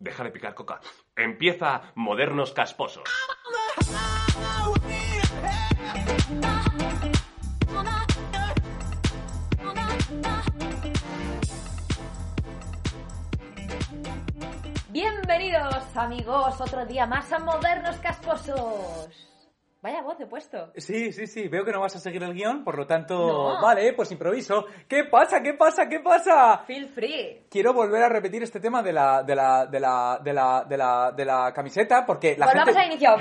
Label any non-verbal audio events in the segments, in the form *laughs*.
Deja de picar coca. Empieza Modernos Casposos. Bienvenidos amigos, otro día más a Modernos Casposos. Vaya voz he puesto. Sí, sí, sí, veo que no vas a seguir el guion, por lo tanto, No. vale, pues improviso. ¿Qué pasa? ¿Qué pasa? ¿Qué pasa? Feel free. Quiero volver a repetir este tema de la, de la, de la, de la, de la, de la camiseta, porque la Volvamos gente... al inicio.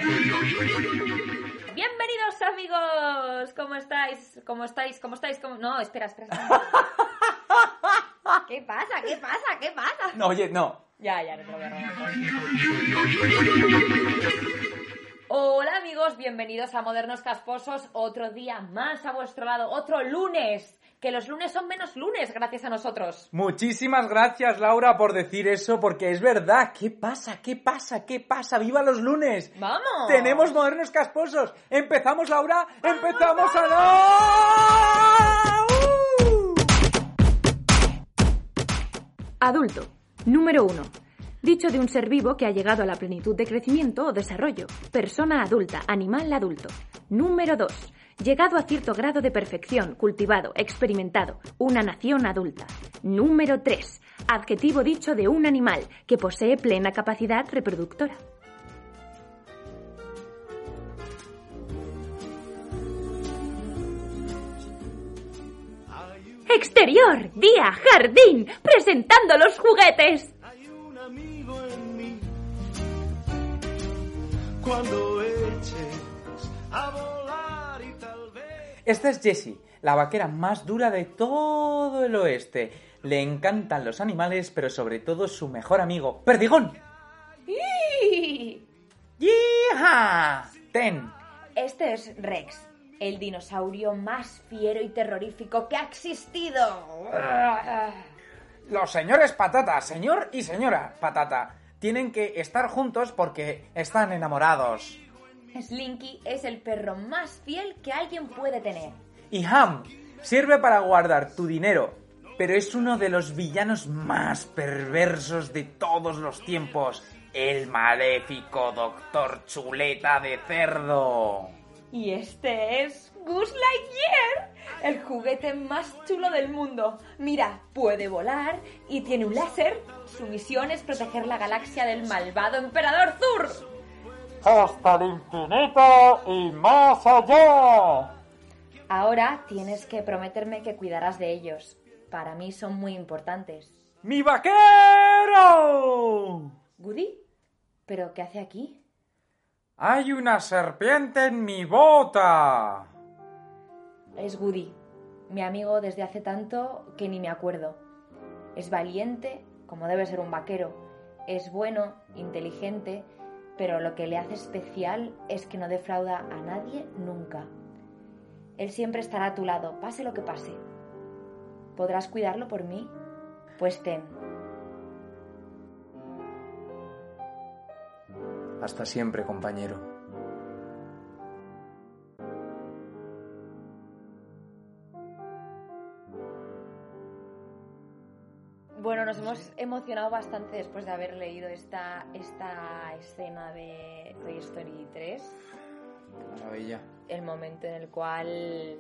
Bienvenidos amigos, ¿cómo estáis? ¿Cómo estáis? ¿Cómo estáis? ¿Cómo- No, espera, espera. espera. *laughs* ¿Qué pasa? ¿Qué pasa? ¿Qué pasa? No, oye, no. Ya, ya, no te lo voy a robar. Hola amigos, bienvenidos a Modernos Casposos, otro día más a vuestro lado, otro lunes, que los lunes son menos lunes gracias a nosotros. Muchísimas gracias, Laura, por decir eso, porque es verdad. ¿Qué pasa? ¿Qué pasa? ¿Qué pasa? ¡Viva los lunes! ¡Vamos! Tenemos modernos casposos. ¿Empezamos, Laura? ¡Empezamos a no! ¡Uh! Adulto. Número 1. Dicho de un ser vivo que ha llegado a la plenitud de crecimiento o desarrollo. Persona adulta, animal adulto. Número 2. Llegado a cierto grado de perfección, cultivado, experimentado. Una nación adulta. Número 3. Adjetivo dicho de un animal que posee plena capacidad reproductora. Exterior, día, jardín, presentando los juguetes. Cuando eches a volar y tal vez. Esta es Jessie, la vaquera más dura de todo el oeste. Le encantan los animales, pero sobre todo su mejor amigo, Perdigón. ¡Yija! Ten. Este es Rex, el dinosaurio más fiero y terrorífico que ha existido. Los señores patata, señor y señora patata, tienen que estar juntos porque están enamorados. Slinky es el perro más fiel que alguien puede tener. Y Ham sirve para guardar tu dinero, pero es uno de los villanos más perversos de todos los tiempos. El maléfico Doctor Chuleta de Cerdo. Y este es Goose Lightyear, el juguete más chulo del mundo. Mira, puede volar y tiene un láser. Su misión es proteger la galaxia del malvado emperador Zur. Hasta el infinito y más allá. Ahora tienes que prometerme que cuidarás de ellos. Para mí son muy importantes. ¡Mi vaquero! ¿Goody? ¿Pero qué hace aquí? Hay una serpiente en mi bota. Es Goody, mi amigo desde hace tanto que ni me acuerdo. Es valiente, como debe ser un vaquero. Es bueno, inteligente, pero lo que le hace especial es que no defrauda a nadie nunca. Él siempre estará a tu lado, pase lo que pase. ¿Podrás cuidarlo por mí? Pues ten. Hasta siempre, compañero. Emocionado bastante después de haber leído esta, esta escena de Toy Story 3. Qué maravilla. el momento en el cual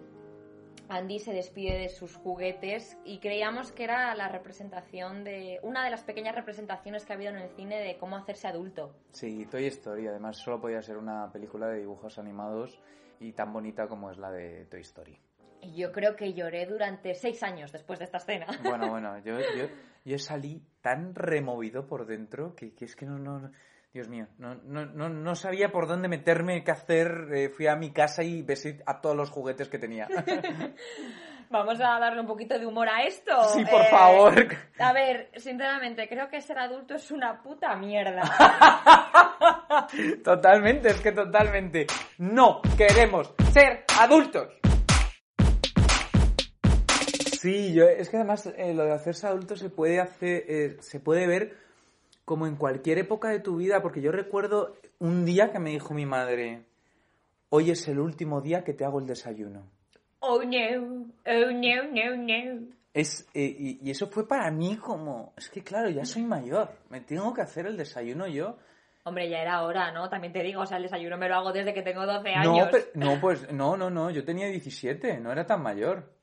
Andy se despide de sus juguetes y creíamos que era la representación de una de las pequeñas representaciones que ha habido en el cine de cómo hacerse adulto. Sí, Toy Story. Además, solo podía ser una película de dibujos animados y tan bonita como es la de Toy Story. Yo creo que lloré durante seis años después de esta escena. Bueno, bueno, yo, yo, yo salí tan removido por dentro que, que es que no, no, no- Dios mío, no, no, no, no sabía por dónde meterme, qué hacer. eh, fui a mi casa y besé a todos los juguetes que tenía. *laughs* Vamos a darle un poquito de humor a esto. Sí, por Eh, favor. A ver, sinceramente, creo que ser adulto es una puta mierda. *laughs* Totalmente, es que totalmente. No queremos ser adultos. Sí, yo, es que además eh, lo de hacerse adulto se puede hacer, eh, se puede ver como en cualquier época de tu vida, porque yo recuerdo un día que me dijo mi madre, hoy es el último día que te hago el desayuno. Oh no, oh no, no, no. Es, eh, y, y eso fue para mí como, es que claro, ya soy mayor, me tengo que hacer el desayuno yo. Hombre, ya era hora, ¿no? También te digo, o sea, el desayuno me lo hago desde que tengo 12 No, años. pe- no, pues, no, no, no, yo tenía 17, no era tan mayor.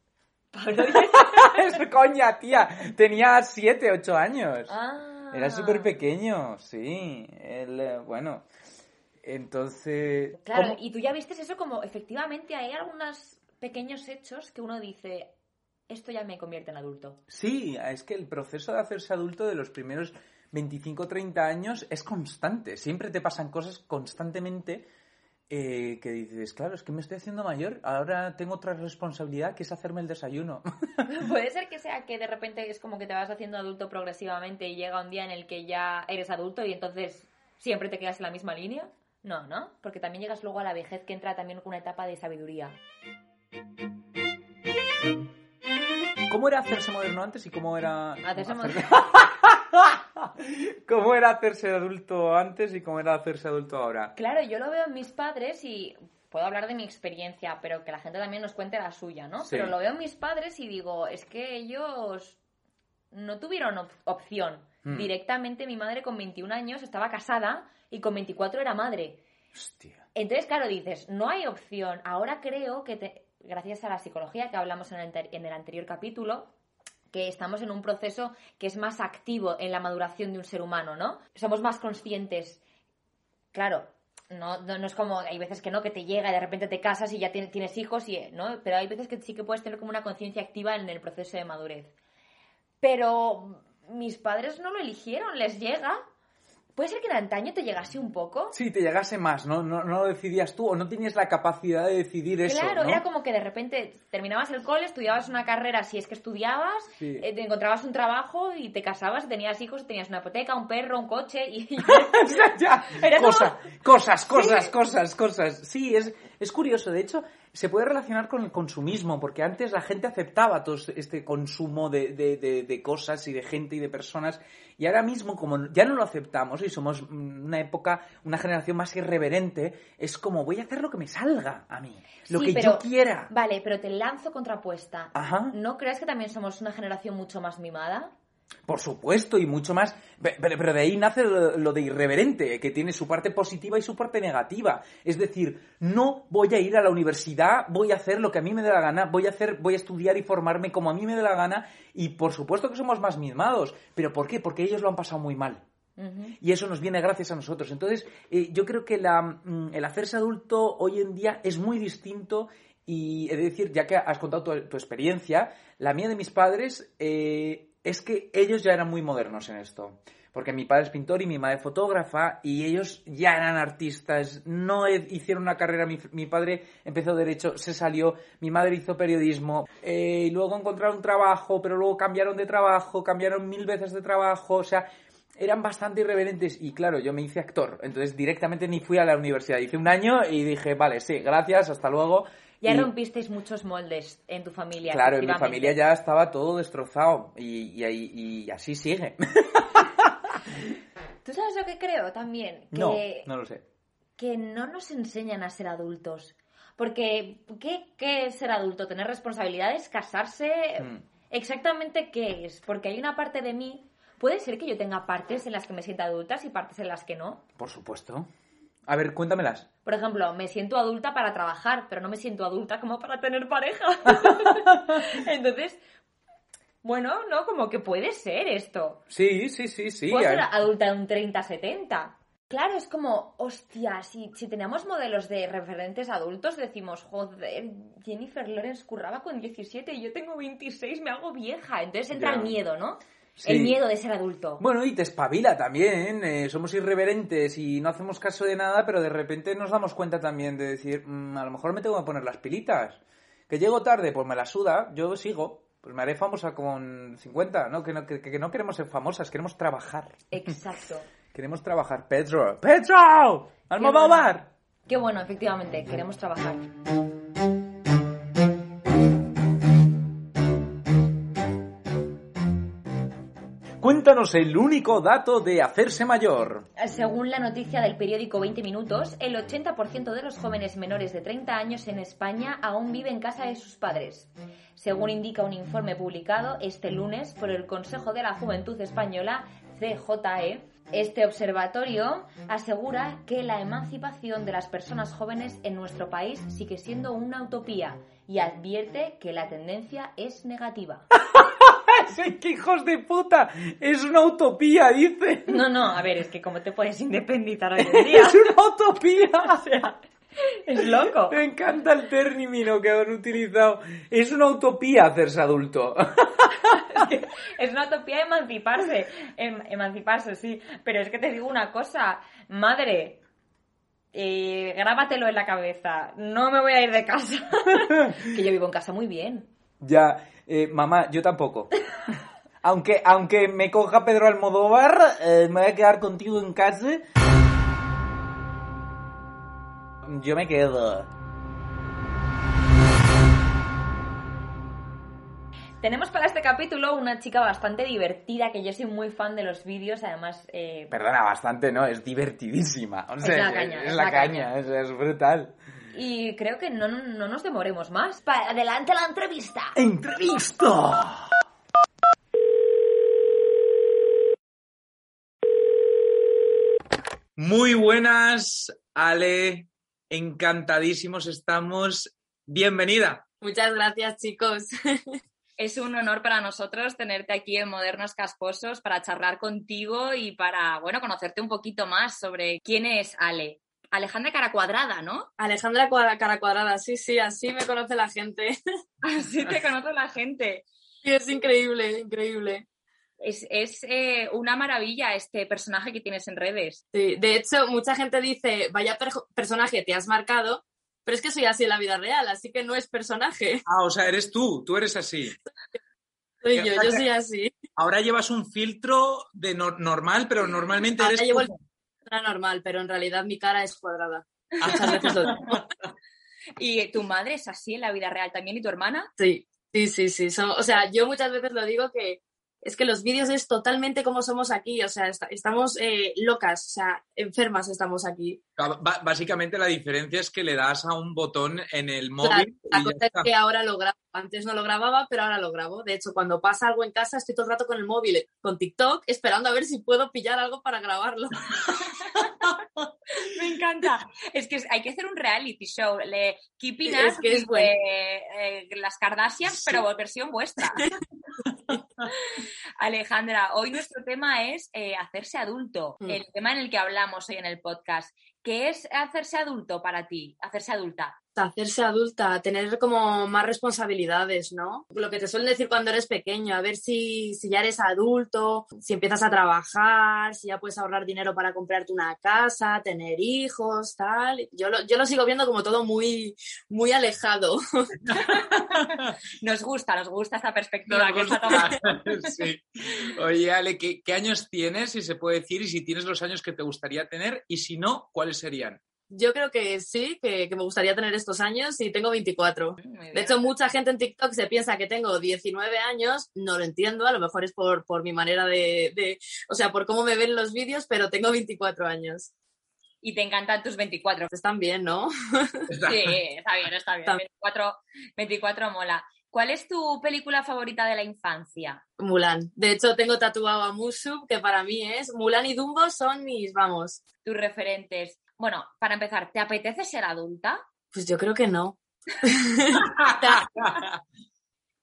*laughs* Es coña, tía, tenía 7, 8 años. Ah. Era súper pequeño, sí. El, eh, bueno, entonces... Claro, ¿cómo? y tú ya viste eso como, efectivamente, hay algunos pequeños hechos que uno dice, esto ya me convierte en adulto. Sí, es que el proceso de hacerse adulto de los primeros 25, 30 años es constante. Siempre te pasan cosas constantemente eh, que dices, claro, es que me estoy haciendo mayor, ahora tengo otra responsabilidad que es hacerme el desayuno. *laughs* Puede ser que sea que de repente es como que te vas haciendo adulto progresivamente y llega un día en el que ya eres adulto y entonces siempre te quedas en la misma línea. No, ¿no? Porque también llegas luego a la vejez que entra también con una etapa de sabiduría. ¿Cómo era hacerse moderno antes y cómo era... Hacerse hacer- *laughs* *laughs* ¿Cómo era hacerse adulto antes y cómo era hacerse adulto ahora? Claro, yo lo veo en mis padres y puedo hablar de mi experiencia, pero que la gente también nos cuente la suya, ¿no? Sí. Pero lo veo en mis padres y digo, es que ellos no tuvieron op- opción. Mm. Directamente mi madre con 21 años estaba casada y con 24 era madre. Hostia. Entonces, claro, dices, no hay opción. Ahora creo que, te- gracias a la psicología que hablamos en el, ante- en el anterior capítulo, que estamos en un proceso que es más activo en la maduración de un ser humano, ¿no? Somos más conscientes. Claro, no, no, es como, hay veces que no, que te llega y de repente te casas y ya tienes, hijos, y, ¿no? Pero hay veces que sí que puedes tener como una conciencia activa en el proceso de madurez. Pero mis padres no lo eligieron, les llega. ¿Puede ser que en antaño te llegase un poco? Sí, te llegase más, ¿no? No, no lo decidías tú o no tenías la capacidad de decidir eso, Claro, ¿no? era como que de repente terminabas el cole, estudiabas una carrera si es que estudiabas, Sí. eh, te encontrabas un trabajo y te casabas, tenías hijos, tenías una hipoteca, un perro, un coche y... *laughs* ya, ya. Como- Cosa- Cosas, cosas, cosas, cosas. Sí, es, es curioso. De hecho, se puede relacionar con el consumismo, porque antes la gente aceptaba todo este consumo de, de- de- de cosas y de gente y de personas. Y ahora mismo, como ya no lo aceptamos y somos una época, una generación más irreverente, es como voy a hacer lo que me salga a mí, lo Sí, que pero- yo quiera. Vale, pero te lanzo contrapuesta. Ajá. ¿No crees que también somos una generación mucho más mimada? Por supuesto, y mucho más. Pe- Pero, pero de ahí nace lo lo de irreverente, que tiene su parte positiva y su parte negativa. Es decir, no voy a ir a la universidad, voy a hacer lo que a mí me dé la gana, voy a hacer, voy a estudiar y formarme como a mí me dé la gana, y por supuesto que somos más mimados. ¿Pero por qué? Porque ellos lo han pasado muy mal. Y eso nos viene gracias a nosotros. Entonces, eh, yo creo que la, mm, el hacerse adulto hoy en día es muy distinto y he de decir, ya que has contado tu, tu experiencia, la mía de mis padres eh, es que ellos ya eran muy modernos en esto. Porque mi padre es pintor y mi madre fotógrafa y ellos ya eran artistas, no hicieron una carrera, mi, mi padre empezó derecho, se salió, mi madre hizo periodismo, eh, y luego encontraron trabajo, pero luego cambiaron de trabajo, cambiaron mil veces de trabajo, o sea, eran bastante irreverentes y claro, yo me hice actor, entonces directamente ni fui a la universidad, hice un año y dije, vale, sí, gracias, hasta luego. Ya Y- rompisteis muchos moldes en tu familia. Claro, en mi familia ya estaba todo destrozado y, y, y así sigue. *laughs* ¿Tú sabes lo que creo también? Que, No, no lo sé. que no nos enseñan a ser adultos. Porque, ¿qué, qué es ser adulto? ¿Tener responsabilidades? ¿Casarse? Mm. ¿Exactamente qué es? Porque hay una parte de mí... Puede ser que yo tenga partes en las que me sienta adultas y partes en las que no. Por supuesto. A ver, cuéntamelas. Por ejemplo, me siento adulta para trabajar, pero no me siento adulta como para tener pareja. *laughs* Entonces, bueno, no, como que puede ser esto. Sí, sí, sí, sí. Puedo ser adulta de un 30-70. Claro, es como, hostia, si, si tenemos modelos de referentes adultos, decimos, joder, Jennifer Lawrence curraba con 17 y yo tengo 26, me hago vieja. Entonces entra Ya. el miedo, ¿no? Sí. El miedo de ser adulto. Bueno, y te espabila también. eh, somos irreverentes y no hacemos caso de nada, pero de repente nos damos cuenta también de decir, "Mm, a lo mejor me tengo que poner las pilitas. Que llego tarde, pues me la suda, yo sigo. Pues me haré famosa con 50, ¿no? Que no, que, que no queremos ser famosas, queremos trabajar. Exacto. *laughs* Queremos trabajar. Pedro, Pedro, Almodóvar. Qué bueno, efectivamente, queremos trabajar. Cuéntanos el único dato de hacerse mayor. Según la noticia del periódico 20 Minutos, el 80% de los jóvenes menores de 30 años en España aún vive en casa de sus padres. Según indica un informe publicado este lunes por el Consejo de la Juventud Española, CJE, este observatorio asegura que la emancipación de las personas jóvenes en nuestro país sigue siendo una utopía y advierte que la tendencia es negativa. *laughs* *laughs* ¡Sí, ¡Qué hijos de puta! Es una utopía, dice. No, no, a ver, es que cómo te puedes independizar hoy en *laughs* día. Es una utopía. *laughs* O sea, es loco. Me encanta el término que han utilizado. Es una utopía hacerse adulto. Es una utopía emanciparse. Em- emanciparse, sí. Pero es que te digo una cosa, madre. eh, grábatelo en la cabeza. No me voy a ir de casa. que yo vivo en casa muy bien. Ya, eh, mamá, yo tampoco. *laughs* Aunque, aunque me coja Pedro Almodóvar, eh, me voy a quedar contigo en casa. Yo me quedo. Tenemos para este capítulo una chica bastante divertida, que yo soy muy fan de los vídeos, además... eh, Perdona, bastante, ¿no? Es divertidísima. O sea, la caña, Es, es la la caña, caña. Es, es brutal. Y creo que no, no nos demoremos más. Pa- adelante la entrevista. ¡Entrevista! Muy buenas, Ale. Encantadísimos estamos. Bienvenida. Muchas gracias, chicos. *laughs* Es un honor para nosotros tenerte aquí en Modernos Casposos para charlar contigo y para, bueno, conocerte un poquito más sobre quién es Ale. Alejandra Cara Cuadrada, ¿no? Alejandra Cuadra- Cara Cuadrada, sí, sí, así me conoce la gente. *laughs* Así te conoce la gente. Sí, es increíble, increíble. Es, es, eh, una maravilla este personaje que tienes en redes. Sí, de hecho, mucha gente dice, vaya personaje te has marcado, pero es que soy así en la vida real, así que no es personaje. Ah, o sea, eres tú, tú eres así. Soy yo, yo soy así. Ahora llevas un filtro de no- normal, pero normalmente Ahora eres llevo el normal, pero en realidad mi cara es cuadrada. *laughs* Muchas veces lo digo. Y tu madre es así en la vida real también y tu hermana. Sí, sí, sí, sí. O sea, yo muchas veces lo digo que es que los vídeos es totalmente como somos aquí. O sea, esta- estamos eh, locas, o sea, enfermas estamos aquí. Básicamente la diferencia es que le das a un botón en el Claro, móvil la y ya cosa es que ahora lo grabo. Antes no lo grababa, pero ahora lo grabo. De hecho, cuando pasa algo en casa, estoy todo el rato con el móvil, con TikTok, esperando a ver si puedo pillar algo para grabarlo. *laughs* Me encanta. Es que hay que hacer un reality show. Le Keeping Es Up que es bueno. eh, eh, las Kardashians, pero versión vuestra. *laughs* *laughs* Alejandra, hoy nuestro tema es eh, hacerse adulto. Mm. El tema en el que hablamos hoy en el podcast. ¿Qué es hacerse adulto para ti? Hacerse adulta. Hacerse adulta, tener como más responsabilidades, ¿no? Lo que te suelen decir cuando eres pequeño, a ver si, si ya eres adulto, si empiezas a trabajar, si ya puedes ahorrar dinero para comprarte una casa, tener hijos, tal. Yo lo, yo lo sigo viendo como todo muy, muy alejado. *laughs* Nos gusta, nos gusta esta perspectiva Nos que está gusta. tomando. *laughs* Sí. Oye, Ale, ¿qué, qué años tienes, si se puede decir, y si tienes los años que te gustaría tener, y si no, cuáles serían? Yo creo que sí, que, que me gustaría tener estos años y tengo 24. Muy bien. De hecho, mucha gente en TikTok se piensa que tengo 19 años, no lo entiendo, a lo mejor es por, por mi manera de, de- o sea, por cómo me ven los vídeos, pero tengo 24 años. y te encantan tus 24. Están bien, ¿no? *laughs* Sí, está bien, está bien. Está- 24, 24 mola. ¿Cuál es tu película favorita de la infancia? Mulan. De hecho, tengo tatuado a Mushu, que para mí es, Mulan y Dumbo son mis, vamos, Tus referentes. Bueno, para empezar, ¿te apetece ser adulta? pues yo creo que no. *laughs*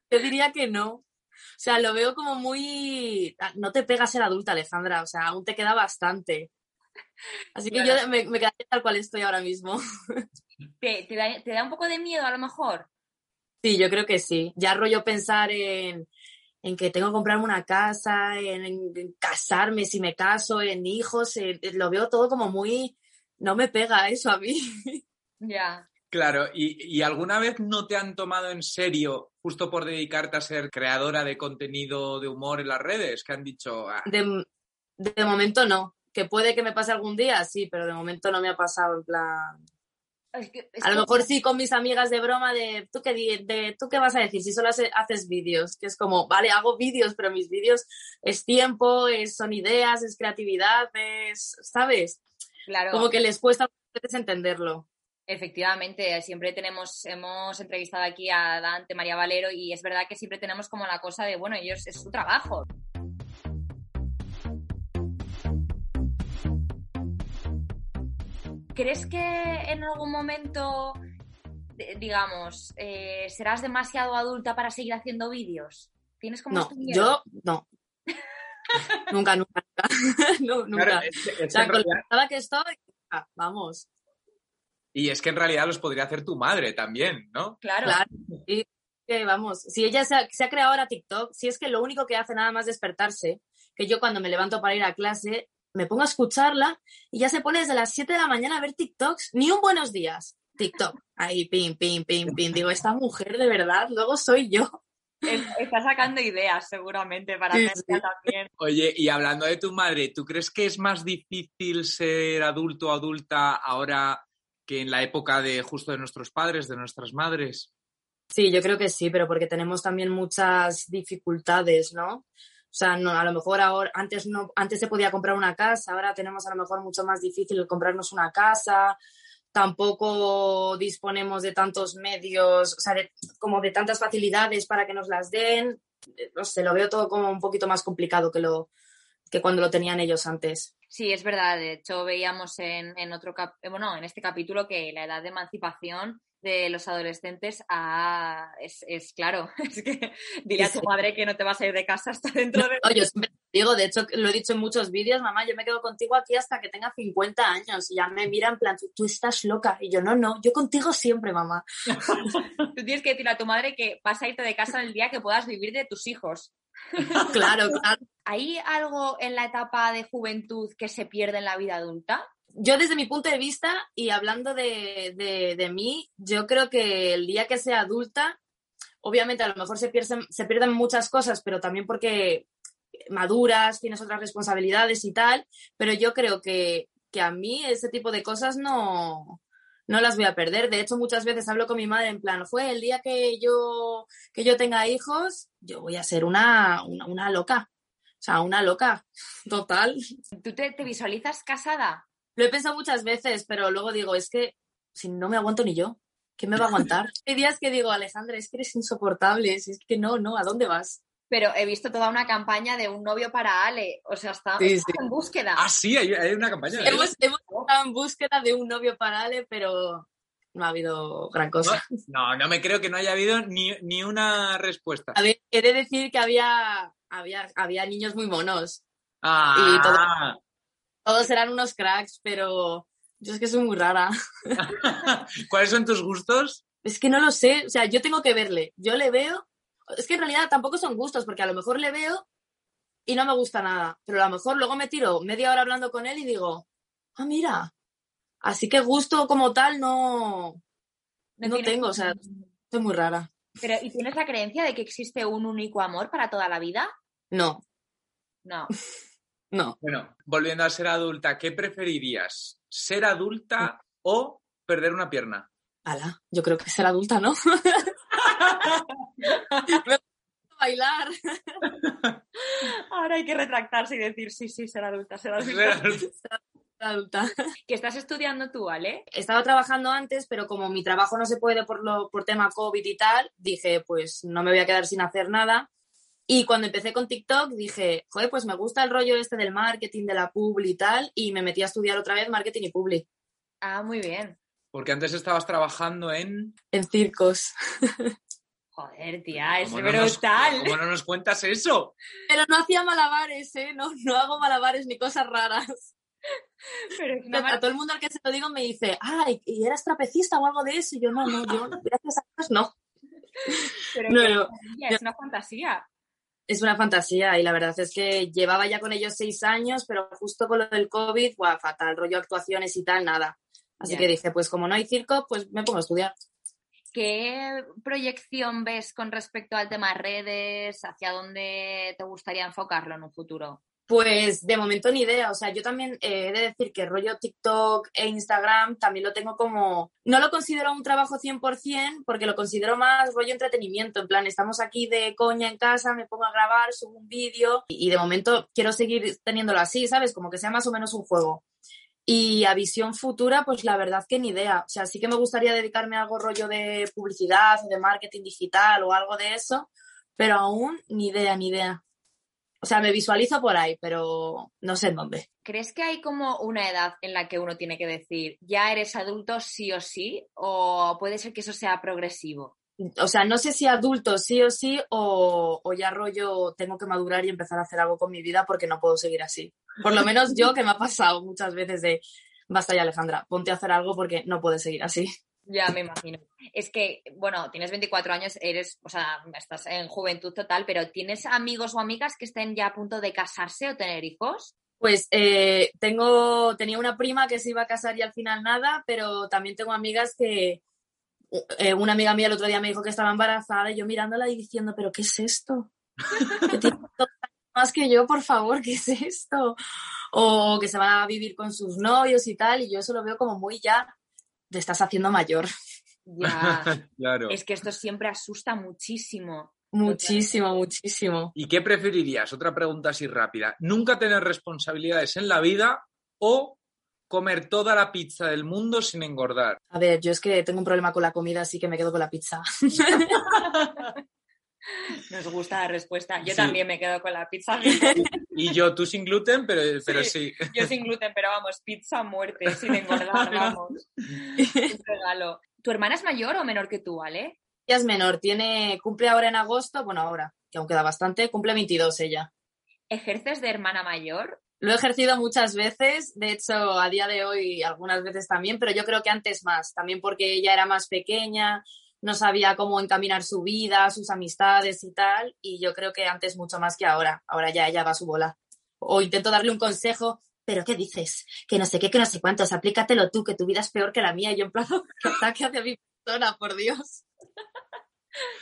Yo diría que no. O sea, lo veo como muy... ah, No te pega ser adulta, Alejandra, o sea, aún te queda bastante. Así que yo me, me quedaría tal cual estoy ahora mismo. ¿Te, te da, te da un poco de miedo a lo mejor? Sí, yo creo que sí. Ya rollo pensar en, en que tengo que comprarme una casa, en, en casarme si me caso, en hijos, en- lo veo todo como muy... No me pega eso a mí. *laughs* Ya. Claro, ¿y, y alguna vez no te han tomado en serio justo por dedicarte a ser creadora de contenido de humor en las redes? Que han dicho, "Ah, De, de momento no. Que puede que me pase algún día, sí, pero de momento no me ha pasado en plan... Es que- es A lo que- mejor sí con mis amigas de broma de ¿tú qué, de, ¿tú qué vas a decir si solo hace- haces vídeos? Que es como, vale, hago vídeos, pero mis vídeos es tiempo, es, son ideas, es creatividad, es, ¿sabes? Claro. Como que les cuesta a veces entenderlo. Efectivamente, siempre tenemos, hemos entrevistado aquí a Dante, María Valero, y es verdad que siempre tenemos como la cosa de, bueno, ellos es su trabajo. ¿Crees que en algún momento, digamos, eh, serás demasiado adulta para seguir haciendo vídeos? ¿Tienes como No, este miedo? yo no. Nunca, nunca, nunca. *laughs* No, nunca. Claro, es que- es que O sea, en con realidad- la edad que estoy, ah, vamos. y es que en realidad los podría hacer tu madre también, ¿no? Claro. Claro, sí, que vamos, si ella se ha, se ha creado ahora TikTok, si es que lo único que hace nada más despertarse, que yo cuando me levanto para ir a clase, me pongo a escucharla y ya se pone desde las 7 de la mañana a ver TikToks, ni un buenos días. TikTok, ahí, pim, pim, pim, pim. Digo, esta mujer de verdad, luego soy yo. Es- Está sacando ideas seguramente para sí. también. Oye, y hablando de tu madre, ¿tú crees que es más difícil ser adulto o adulta ahora que en la época de justo de nuestros padres, de nuestras madres? Sí, yo creo que sí, pero porque tenemos también muchas dificultades, ¿no? O sea, no, a lo mejor ahora, antes no, antes se podía comprar una casa, ahora tenemos a lo mejor mucho más difícil comprarnos una casa, tampoco disponemos de tantos medios, o sea, de- como de tantas facilidades para que nos las den. Eh, No sé, lo veo todo como un poquito más complicado que lo que cuando lo tenían ellos antes. Sí, es verdad. De hecho, veíamos en, en otro cap- eh, bueno, en este capítulo que la edad de emancipación de los adolescentes es, es claro. *laughs* Es que dile a tu madre que no te vas a ir de casa hasta dentro de. No, yo siempre digo, de hecho, lo he dicho en muchos vídeos, mamá, yo me quedo contigo aquí hasta que tenga 50 años. Y ya me miran en plan, tú, tú estás loca. Y yo, no, no, yo contigo siempre, mamá. *laughs* Tú tienes que decirle a tu madre que vas a irte de casa el día que puedas vivir de tus hijos. *laughs* claro, claro. ¿Hay algo en la etapa de juventud que se pierde en la vida adulta? Yo desde mi punto de vista y hablando de, de- de mí, yo creo que el día que sea adulta, obviamente a lo mejor se pierden, se pierden muchas cosas, pero también porque maduras, tienes otras responsabilidades y tal, pero yo creo que, que a mí ese tipo de cosas no, no las voy a perder. De hecho, muchas veces hablo con mi madre en plan, fue el día que yo, que yo tenga hijos, yo voy a ser una, una, una loca. O sea, una loca, total. ¿Tú te, te visualizas casada? Lo he pensado muchas veces, pero luego digo, es que si no me aguanto ni yo, ¿quién me va a aguantar? *laughs* Hay días que digo, Alejandra, es que eres insoportable, es que no, no, ¿a dónde vas? Pero he visto toda una campaña de un novio para Ale. O sea, está, Sí, está sí. en búsqueda. Ah, sí, hay, hay una campaña. ¿eh? Hemos, hemos estado en búsqueda de un novio para Ale, pero no ha habido gran cosa. No, no me creo que no haya habido ni, ni una respuesta. A ver, he de decir que había, había, había niños muy monos. Ah, Todos eran unos cracks, pero yo es que soy muy rara. *laughs* ¿cuáles son tus gustos? Es que no lo sé, o sea, yo tengo que verle. Yo le veo, es que en realidad tampoco son gustos, porque a lo mejor le veo y no me gusta nada, pero a lo mejor luego me tiro media hora hablando con él y digo, ah, mira, así que gusto como tal no, no, tengo, o sea, soy muy rara. Pero, ¿y tienes la creencia de que existe un único amor para toda la vida? No, No. *laughs* no. Bueno, volviendo a ser adulta, ¿qué preferirías? ¿Ser adulta o perder una pierna? Ala, yo creo que ser adulta, ¿no? *laughs* *laughs* Bailar. Ahora hay que retractarse y decir, sí, sí, ser adulta, ser adulta. Adulta. *laughs* ¿Qué estás estudiando tú, Ale? estaba trabajando antes, pero como mi trabajo no se puede por, lo, por tema COVID y tal, dije, pues no me voy a quedar sin hacer nada. Y cuando empecé con TikTok dije, joder, pues me gusta el rollo este del marketing, de la publi y tal, y me metí a estudiar otra vez marketing y publi Ah, muy bien. Porque antes estabas trabajando en... en circos. Joder, tía, es ¿Cómo no nos- brutal. ¿Cómo no nos cuentas eso? Pero no hacía malabares, ¿eh? No, no hago malabares ni cosas raras. Pero es una A todo el mundo al que se lo digo me dice, ay, ¿y eras trapecista o algo de eso? Y yo, no, no, yo, *laughs* gracias a Dios, no. Pero No, no. es una fantasía. Es una fantasía y la verdad es que llevaba ya con ellos seis años, pero justo con lo del COVID, guau, fatal, rollo actuaciones y tal, nada. Así que dije, pues como no hay circo, pues me pongo a estudiar. ¿Qué proyección ves con respecto al tema redes? ¿Hacia dónde te gustaría enfocarlo en un futuro? Pues de momento ni idea, o sea, yo también eh, he de decir que rollo TikTok e Instagram también lo tengo como, no lo considero un trabajo 100% porque lo considero más rollo entretenimiento, en plan, estamos aquí de coña en casa, me pongo a grabar, subo un vídeo y, y de momento quiero seguir teniéndolo así, ¿sabes? Como que sea más o menos un juego. Y a visión futura, pues la verdad que ni idea. O sea, sí que me gustaría dedicarme a algo rollo de publicidad, de marketing digital o algo de eso, pero aún ni idea, ni idea. O sea, me visualizo por ahí, pero no sé en dónde. ¿Crees que hay como una edad en la que uno tiene que decir, ya eres adulto sí o sí? ¿O puede ser que eso sea progresivo? O sea, no sé si adulto sí o sí o, o ya rollo tengo que madurar y empezar a hacer algo con mi vida porque no puedo seguir así. Por lo menos yo que me ha pasado muchas veces de, basta ya Alejandra, ponte a hacer algo porque no puedes seguir así. Ya me imagino. Es que, bueno, tienes 24 años, eres, o sea, estás en juventud total, pero ¿tienes amigos o amigas que estén ya a punto de casarse o tener hijos? Pues eh, tengo, tenía una prima que se iba a casar y al final nada, pero también tengo amigas que, eh, una amiga mía el otro día me dijo que estaba embarazada y yo mirándola y diciendo, pero ¿qué es esto? Que tiene dos años más que yo, por favor, ¿qué es esto? O que se va a vivir con sus novios y tal, y yo eso lo veo como muy ya, te estás haciendo mayor. Ya. *laughs* claro. es que esto siempre asusta muchísimo. Muchísimo, muchísimo. ¿Y qué preferirías? Otra pregunta así rápida. ¿Nunca tener responsabilidades en la vida o comer toda la pizza del mundo sin engordar? A ver, yo es que tengo un problema con la comida, así que me quedo con la pizza. *laughs* Nos gusta la respuesta. Yo Sí. también me quedo con la pizza. Y yo, tú sin gluten, pero, pero sí. Yo sin gluten, pero vamos, pizza a muerte, sin engordar, *laughs* vamos. Un regalo. ¿Tu hermana es mayor o menor que tú, Ale? Ella es menor, tiene, cumple ahora en agosto, bueno, ahora, que aún queda bastante, cumple 22 ella. ¿Ejerces de hermana mayor? Lo he ejercido muchas veces, de hecho, a día de hoy algunas veces también, pero yo creo que antes más, también porque ella era más pequeña, no sabía cómo encaminar su vida, sus amistades y tal, y yo creo que antes mucho más que ahora. Ahora ya ella va a su bola. O intento darle un consejo, pero ¿qué dices? Que no sé qué, que no sé cuántos, aplícatelo tú, que tu vida es peor que la mía. Y yo en plan, *laughs* que ataque hacia mi persona, por Dios. *laughs*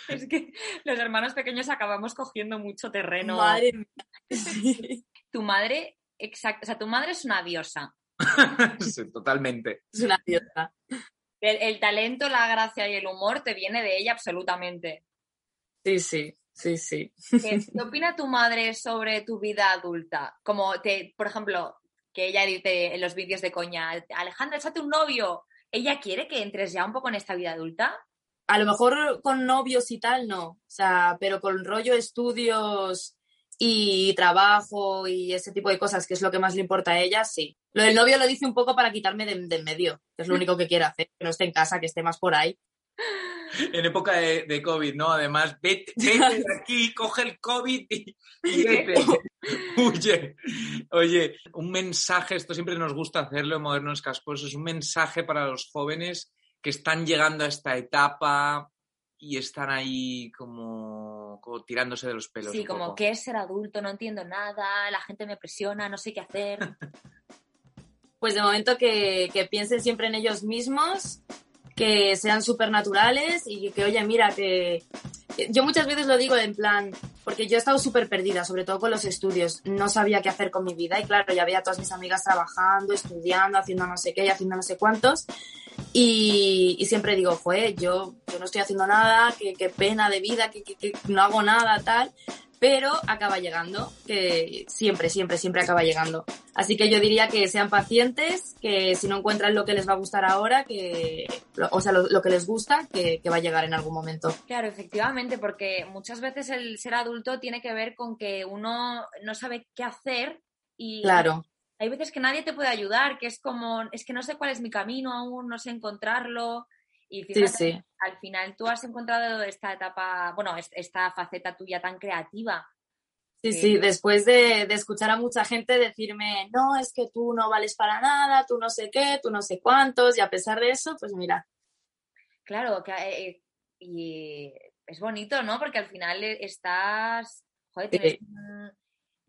Es que los hermanos pequeños acabamos cogiendo mucho terreno. Madre mía. Sí. *laughs* Tu madre, exacto, o sea, tu madre es una diosa. *laughs* Sí, totalmente. Es una diosa. El, el talento, la gracia y el humor te viene de ella absolutamente. Sí, sí, sí, sí. ¿Qué, qué opina tu madre sobre tu vida adulta? Como te, por ejemplo, que ella dice en los vídeos de coña, Alejandra, échate un novio. ¿Ella quiere que entres ya un poco en esta vida adulta? A lo mejor con novios y tal, no. O sea, pero con rollo estudios y trabajo y ese tipo de cosas, que es lo que más le importa a ella, sí. Lo del novio lo dice un poco para quitarme de, de en medio, que es lo único que quiere hacer, que no esté en casa, que esté más por ahí. *laughs* En época de, de COVID, ¿no? Además, vete, *laughs* vete de aquí, coge el COVID y, y vete. *laughs* Huye. Oye, un mensaje, esto siempre nos gusta hacerlo en Modernos Casposos, un mensaje para los jóvenes que están llegando a esta etapa y están ahí como, como tirándose de los pelos. Sí, un como, poco. ¿qué es ser adulto? No entiendo nada, la gente me presiona, no sé qué hacer. *laughs* Pues de momento que, que piensen siempre en ellos mismos, que sean súper naturales y que, oye, mira, que yo muchas veces lo digo en plan, porque yo he estado súper perdida, sobre todo con los estudios, no sabía qué hacer con mi vida y claro, ya veía a todas mis amigas trabajando, estudiando, haciendo no sé qué y haciendo no sé cuántos. Y, y siempre digo, joder, yo, yo no estoy haciendo nada, qué, qué pena de vida, que, no hago nada, tal. Pero acaba llegando, que siempre, siempre, siempre acaba llegando. Así que yo diría que sean pacientes, que si no encuentran lo que les va a gustar ahora, que, o sea, lo, lo que les gusta, que, que va a llegar en algún momento. Claro, efectivamente, porque muchas veces el ser adulto tiene que ver con que uno no sabe qué hacer y Claro, hay veces que nadie te puede ayudar, que es como, es que no sé cuál es mi camino aún, no sé encontrarlo. Y fíjate, sí. al final tú has encontrado esta etapa, bueno, es- esta faceta tuya tan creativa. Sí, Sí. sí, después de, de escuchar a mucha gente decirme, no, es que tú no vales para nada, tú no sé qué, tú no sé cuántos, y a pesar de eso, pues mira, Claro, que, eh, y es bonito, ¿no? Porque al final eh, estás, joder, tienes Sí. un-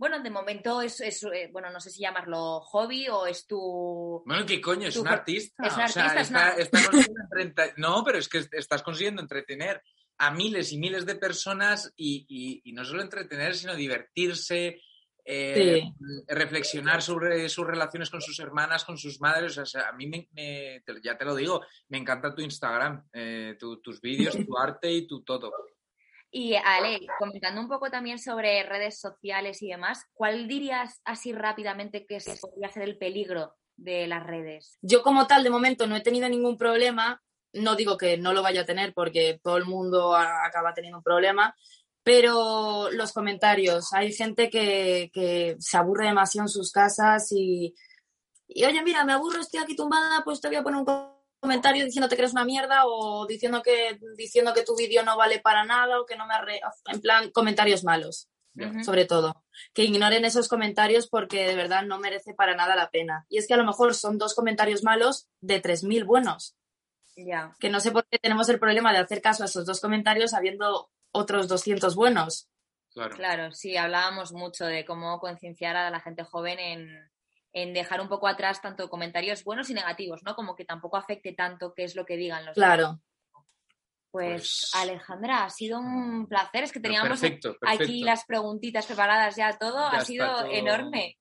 bueno, de momento es, es, eh, bueno, no sé si llamarlo hobby o es tu... Bueno, ¿qué coño? Es un artista. es un o sea, artista, es está- una- está *laughs* No, pero es que estás consiguiendo entretener a miles y miles de personas y, y- y no solo entretener, sino divertirse, eh, reflexionar sobre sus relaciones con sus hermanas, con sus madres. O sea, a mí, me, ya te lo digo, me encanta tu Instagram, eh, tu- tus vídeos, tu arte y tu todo. Y Ale, comentando un poco también sobre redes sociales y demás, ¿cuál dirías así rápidamente que se podría ser el peligro de las redes? Yo como tal, de momento, no he tenido ningún problema. No digo que no lo vaya a tener porque todo el mundo acaba teniendo un problema, pero los comentarios, hay gente que, que se aburre demasiado en sus casas y, y, oye, mira, me aburro, estoy aquí tumbada, pues te voy a poner un comentario diciéndote que eres una mierda o diciendo que, diciendo que tu vídeo no vale para nada o que no me... arre- En plan, comentarios malos sobre todo. Que ignoren esos comentarios porque de verdad no merece para nada la pena. Y es que a lo mejor son dos comentarios malos de 3.000 buenos. Ya. Que no sé por qué tenemos el problema de hacer caso a esos dos comentarios habiendo otros 200 buenos. Claro. Claro, sí, hablábamos mucho de cómo concienciar a la gente joven en, en dejar un poco atrás tanto comentarios buenos y negativos, ¿no? Como que tampoco afecte tanto qué es lo que digan los demás. Claro. Pues, Pues- Alejandra, ha sido un placer. Es que teníamos Perfecto, perfecto. aquí las preguntitas preparadas ya todo. Ya ha sido todo. enorme.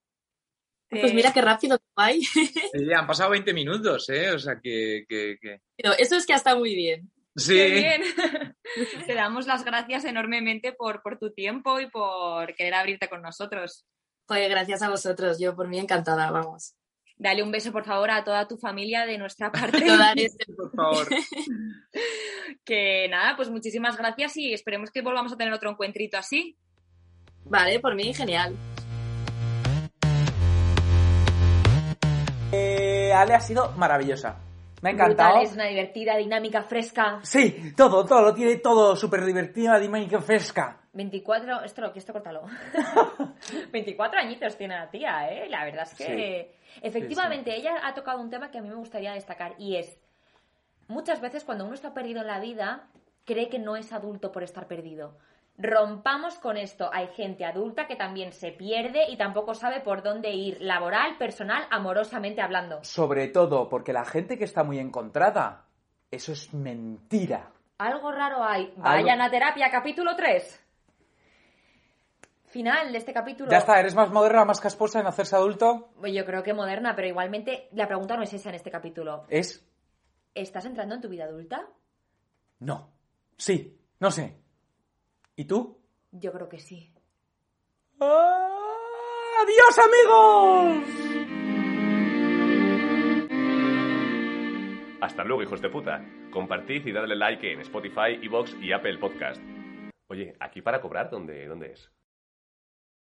Pues Eh, mira qué rápido que hay. Sí, han pasado 20 minutos, ¿eh? O sea que... que- que- Pero Eso es que ha estado muy bien. Sí. Qué bien. *laughs* Te damos las gracias enormemente por, por tu tiempo y por querer abrirte con nosotros. Joder, gracias a vosotros. Yo por mí encantada, vamos. Dale un beso, por favor, a toda tu familia de nuestra *laughs* parte. Por favor. *laughs* Que nada, pues muchísimas gracias y esperemos que volvamos a tener otro encuentrito así. Vale, por mí genial. Eh, Ale ha sido maravillosa. Me ha encantado. Brutal, es una divertida, dinámica, fresca. Sí, todo, todo, lo tiene todo súper divertida, dinámica, fresca. 24, esto lo que esto córtalo. *laughs* 24 añitos tiene la tía, ¿eh? La verdad es que efectivamente ella ha tocado un tema que a mí me gustaría destacar y es muchas veces cuando uno está perdido en la vida cree que no es adulto por estar perdido. Rompamos con esto. Hay gente adulta que también se pierde y tampoco sabe por dónde ir, laboral, personal, amorosamente hablando. Sobre todo porque la gente que está muy encontrada, eso es mentira. Algo raro hay. Vayan a terapia, capítulo 3. Final de este capítulo. Ya está, ¿eres más moderna, más casposa en hacerse adulto? Yo creo que moderna, pero igualmente la pregunta no es esa en este capítulo. Es ¿Estás entrando en tu vida adulta? no. Sí, no sé. ¿Y tú? Yo creo que sí. ¡Ah! ¡Adiós, amigos! Hasta luego, hijos de puta. Compartid y dadle like en Spotify, Evox y Apple Podcast. Oye, ¿aquí para cobrar dónde, dónde es?